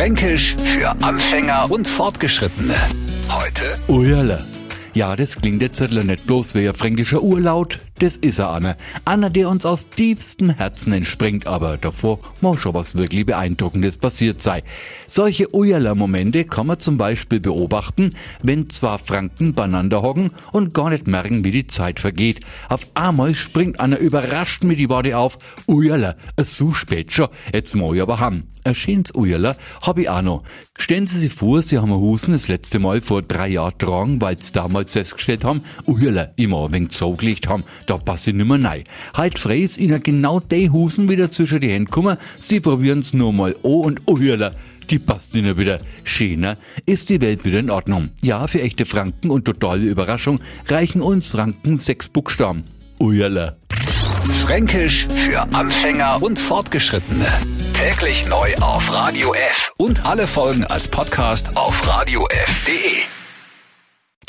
Fränkisch für Anfänger und Fortgeschrittene. Heute Ujala. Ja, das klingt jetzt nicht bloß wie ein fränkischer Urlaut, das ist er einer. Einer, der uns aus tiefstem Herzen entspringt, aber davor muss schon was wirklich Beeindruckendes passiert sei. Solche Ujala-Momente kann man zum Beispiel beobachten, wenn zwei Franken beieinander hocken und gar nicht merken, wie die Zeit vergeht. Auf einmal springt einer überrascht mit die Worte auf, Ujala, es so spät schon, jetzt muss ich aber haben. Ein schönes Ujala hab ich auch noch. Stellen Sie sich vor, Sie haben ein Husen das letzte Mal vor drei Jahren getragen, weil Sie damals festgestellt haben, Ujala, immer ein wenig zugelegt haben, da passe ich nimmer nein. Frei ist Ihnen genau die Husen wieder zwischen die Hände kommen, Sie probieren's nur mal an und Ujala, die passt Ihnen wieder. Schöner ist die Welt wieder in Ordnung. Ja, für echte Franken und totale Überraschung reichen uns Franken sechs Buchstaben. Ujala. Fränkisch für Anfänger und Fortgeschrittene. Täglich neu auf Radio F und alle Folgen als Podcast auf radiof.de.